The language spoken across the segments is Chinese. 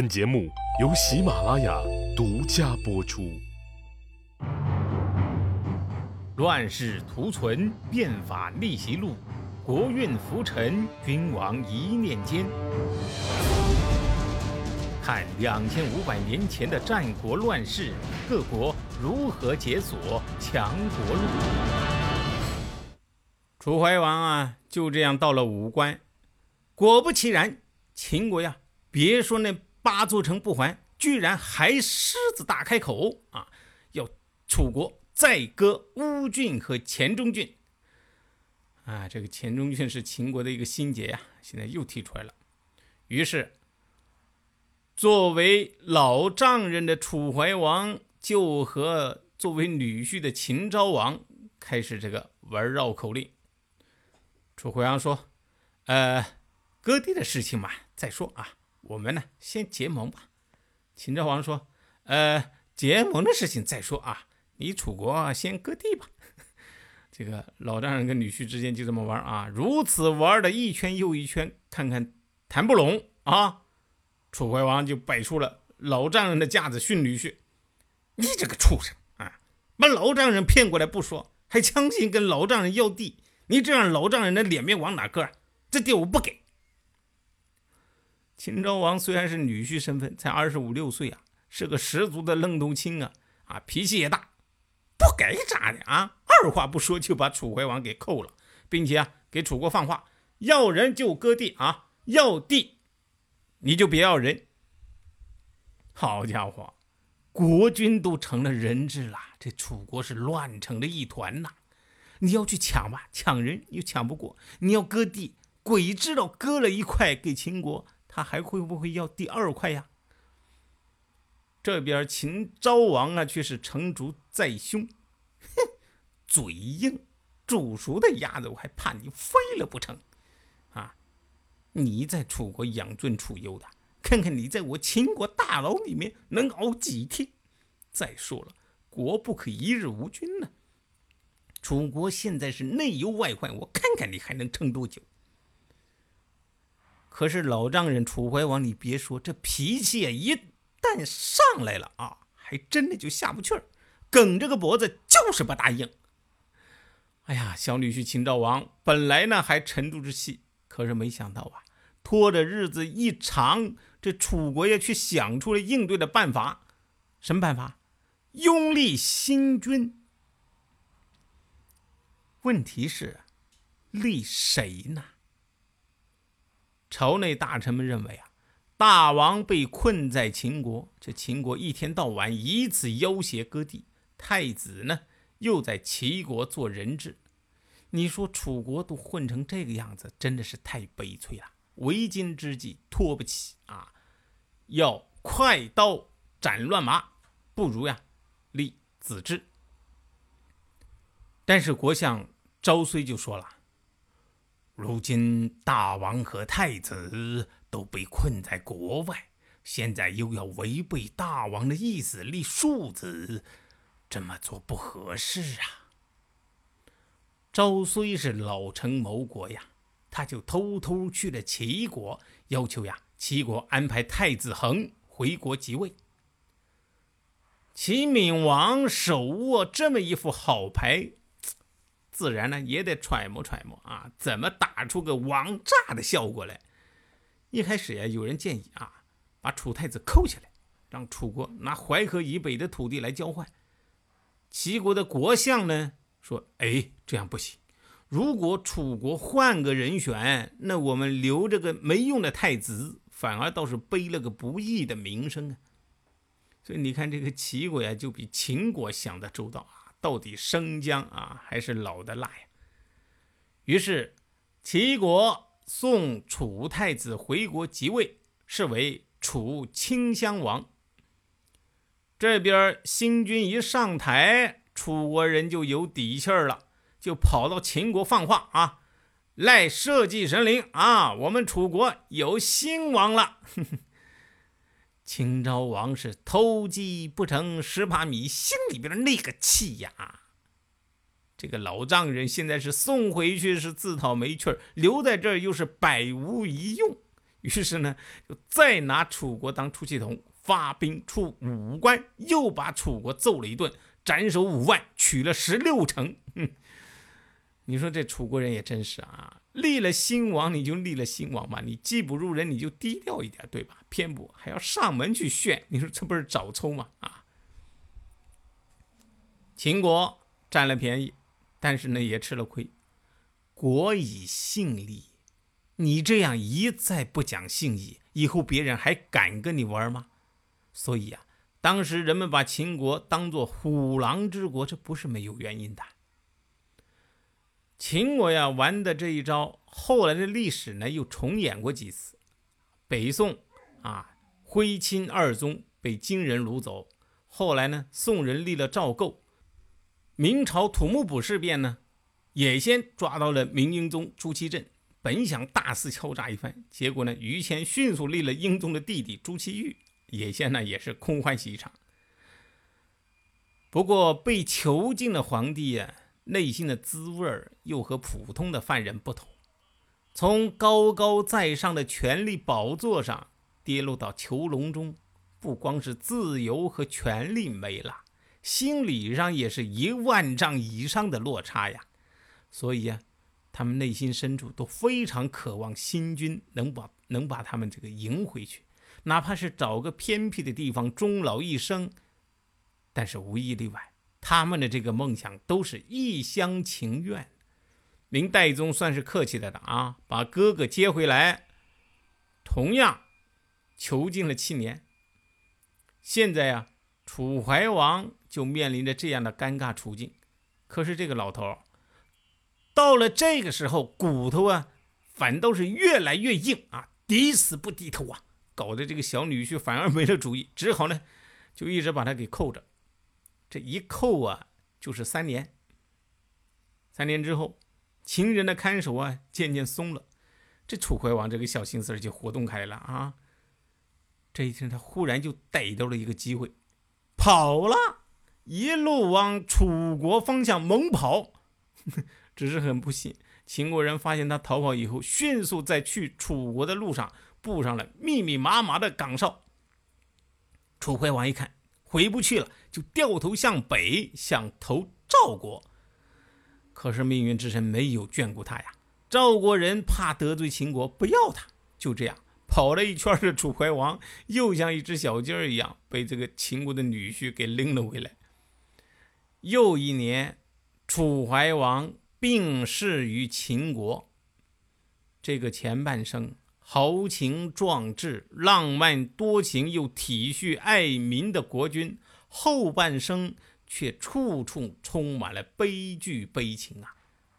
本节目由喜马拉雅独家播出。乱世图存，变法逆袭录，国运浮沉，君王一念间。看两千五百年前的战国乱世，各国如何解锁强国路。楚怀王啊，就这样到了武关。果不其然，秦国呀，别说那八座城不还，居然还狮子大开口啊，要楚国。再割乌郡和黔中郡，啊，这个黔中郡是秦国的一个心结呀，现在又提出来了。于是，作为老丈人的楚怀王就和作为女婿的秦昭王开始这个玩绕口令。楚怀王说：“呃，割地的事情嘛，再说啊，我们呢先结盟吧。”秦昭王说：“呃，结盟的事情再说啊。”你楚国先割地吧，这个老丈人跟女婿之间就这么玩啊，如此玩的一圈又一圈，看看谈不拢啊，楚怀王就摆出了老丈人的架子训女婿：“你这个畜生啊，把老丈人骗过来不说，还强行跟老丈人要地，你这样老丈人的脸面往哪搁？这地我不给。”秦昭王虽然是女婿身份，才二十五六岁啊，是个十足的愣头青啊，啊，脾气也大。不给咋的啊！二话不说就把楚怀王给扣了，并且啊，给楚国放话：要人就割地啊，要地你就别要人。好家伙，国君都成了人质了，这楚国是乱成了一团呐！你要去抢吧，抢人又抢不过；你要割地，鬼知道割了一块给秦国，他还会不会要第二块呀？这边秦昭王啊，却是成竹在胸，哼，嘴硬，煮熟的鸭子我还怕你飞了不成？啊，你在楚国养尊处优的，看看你在我秦国大牢里面能熬几天？再说了，国不可一日无君呢。楚国现在是内忧外患，我看看你还能撑多久？可是老丈人楚怀王，你别说，这脾气啊一。旦上来了啊，还真的就下不去儿，梗着个脖子就是不答应。哎呀，小女婿秦昭王本来呢还沉住着气，可是没想到啊，拖着日子一长，这楚国也却想出了应对的办法。什么办法？拥立新君。问题是，立谁呢？朝内大臣们认为啊。大王被困在秦国，这秦国一天到晚以此要挟割地，太子呢又在齐国做人质。你说楚国都混成这个样子，真的是太悲催了。为今之计拖不起啊，要快刀斩乱麻，不如呀立子之。但是国相昭睢就说了，如今大王和太子。都被困在国外，现在又要违背大王的意思立庶子，这么做不合适啊！昭虽是老臣谋国呀，他就偷偷去了齐国，要求呀齐国安排太子恒回国即位。齐闵王手握这么一副好牌，自然呢也得揣摩揣摩啊，怎么打出个王炸的效果来。一开始呀，有人建议啊，把楚太子扣下来，让楚国拿淮河以北的土地来交换。齐国的国相呢说：“哎，这样不行。如果楚国换个人选，那我们留着个没用的太子，反而倒是背了个不义的名声啊。”所以你看，这个齐国呀，就比秦国想的周到啊。到底生姜啊，还是老的辣呀？于是齐国。送楚太子回国即位，是为楚顷襄王。这边新君一上台，楚国人就有底气了，就跑到秦国放话啊，赖社稷神灵啊，我们楚国有新王了。秦昭王是偷鸡不成蚀把米，心里边那个气呀！这个老丈人现在是送回去是自讨没趣，留在这儿又是百无一用，于是呢，就再拿楚国当出气筒，发兵出五关，又把楚国揍了一顿，斩首五万，取了十六城。你说这楚国人也真是啊，立了新王你就立了新王吧，你技不如人你就低调一点，对吧？偏不还要上门去炫，你说这不是找抽吗？啊！秦国占了便宜，但是呢也吃了亏。国以信立，你这样一再不讲信义，以后别人还敢跟你玩吗？所以啊，当时人们把秦国当做虎狼之国，这不是没有原因的。秦国呀玩的这一招，后来的历史呢又重演过几次。北宋啊，徽钦二宗被金人掳走，后来呢，宋人立了赵构。明朝土木堡事变呢？也先抓到了明英宗朱祁镇，本想大肆敲诈一番，结果呢，于谦迅速立了英宗的弟弟朱祁钰，也先呢也是空欢喜一场。不过被囚禁的皇帝呀，内心的滋味又和普通的犯人不同，从高高在上的权力宝座上跌落到囚笼中，不光是自由和权力没了，心理上也是一万丈以上的落差呀。所以啊，他们内心深处都非常渴望新君能把能把他们这个迎回去，哪怕是找个偏僻的地方终老一生。但是无一例外，他们的这个梦想都是一厢情愿。明代宗算是客气的了啊，把哥哥接回来，同样囚禁了七年。现在啊，楚怀王就面临着这样的尴尬处境。可是这个老头。到了这个时候，骨头啊，反倒是越来越硬啊，抵死不低头啊，搞得这个小女婿反而没了主意，只好呢，就一直把他给扣着。这一扣啊，就是三年。三年之后，秦人的看守啊，渐渐松了，这楚怀王这个小心思就活动开了啊。这一天，他忽然就逮到了一个机会，跑了，一路往楚国方向猛跑。只是很不幸，秦国人发现他逃跑以后，迅速在去楚国的路上布上了密密麻麻的岗哨。楚怀王一看回不去了，就掉头向北，想投赵国。可是命运之神没有眷顾他呀，赵国人怕得罪秦国，不要他。就这样跑了一圈的楚怀王，又像一只小鸡儿一样，被这个秦国的女婿给拎了回来。又一年，楚怀王。病逝于秦国。这个前半生豪情壮志、浪漫多情又体恤爱民的国君，后半生却处处充满了悲剧悲情啊！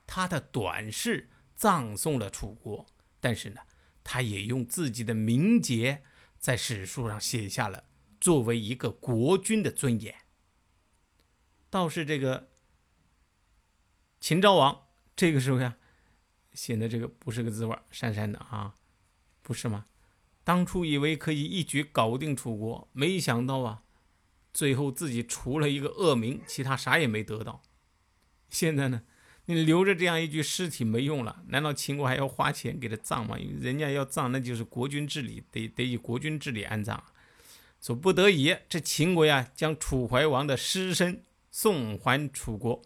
他的短视葬送了楚国，但是呢，他也用自己的名节在史书上写下了作为一个国君的尊严。倒是这个。秦昭王这个时候呀，显得这个不是个滋味，讪讪的啊，不是吗？当初以为可以一举搞定楚国，没想到啊，最后自己除了一个恶名，其他啥也没得到。现在呢，你留着这样一具尸体没用了，难道秦国还要花钱给他葬吗？人家要葬，那就是国君治理，得得以国君治理安葬。说不得已，这秦国呀，将楚怀王的尸身送还楚国。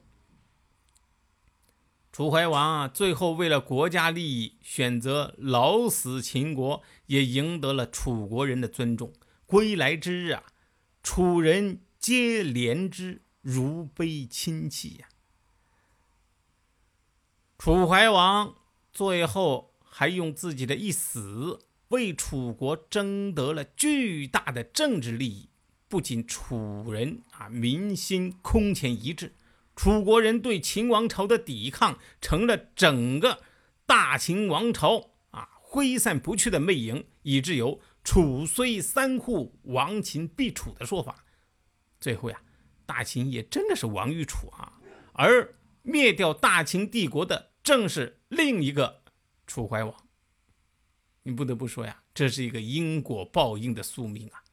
楚怀王啊，最后为了国家利益，选择老死秦国，也赢得了楚国人的尊重。归来之日啊，楚人皆怜之，如悲亲戚呀。楚怀王最后还用自己的一死，为楚国争得了巨大的政治利益，不仅楚人啊民心空前一致。楚国人对秦王朝的抵抗，成了整个大秦王朝啊挥散不去的魅影，以致有“楚虽三户，亡秦必楚”的说法。最后呀，大秦也真的是亡于楚啊，而灭掉大秦帝国的正是另一个楚怀王。你不得不说呀，这是一个因果报应的宿命啊！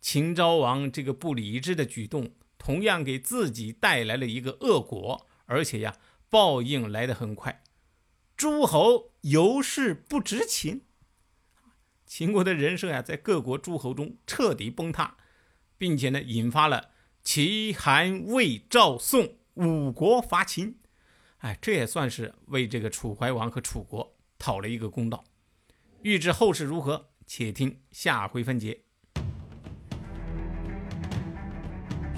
秦昭王这个不理智的举动。同样给自己带来了一个恶果，而且呀，报应来得很快。诸侯尤氏不执秦，秦国的人设呀，在各国诸侯中彻底崩塌，并且呢，引发了齐、韩、魏、赵、宋五国伐秦。哎，这也算是为这个楚怀王和楚国讨了一个公道。欲知后事如何，且听下回分解。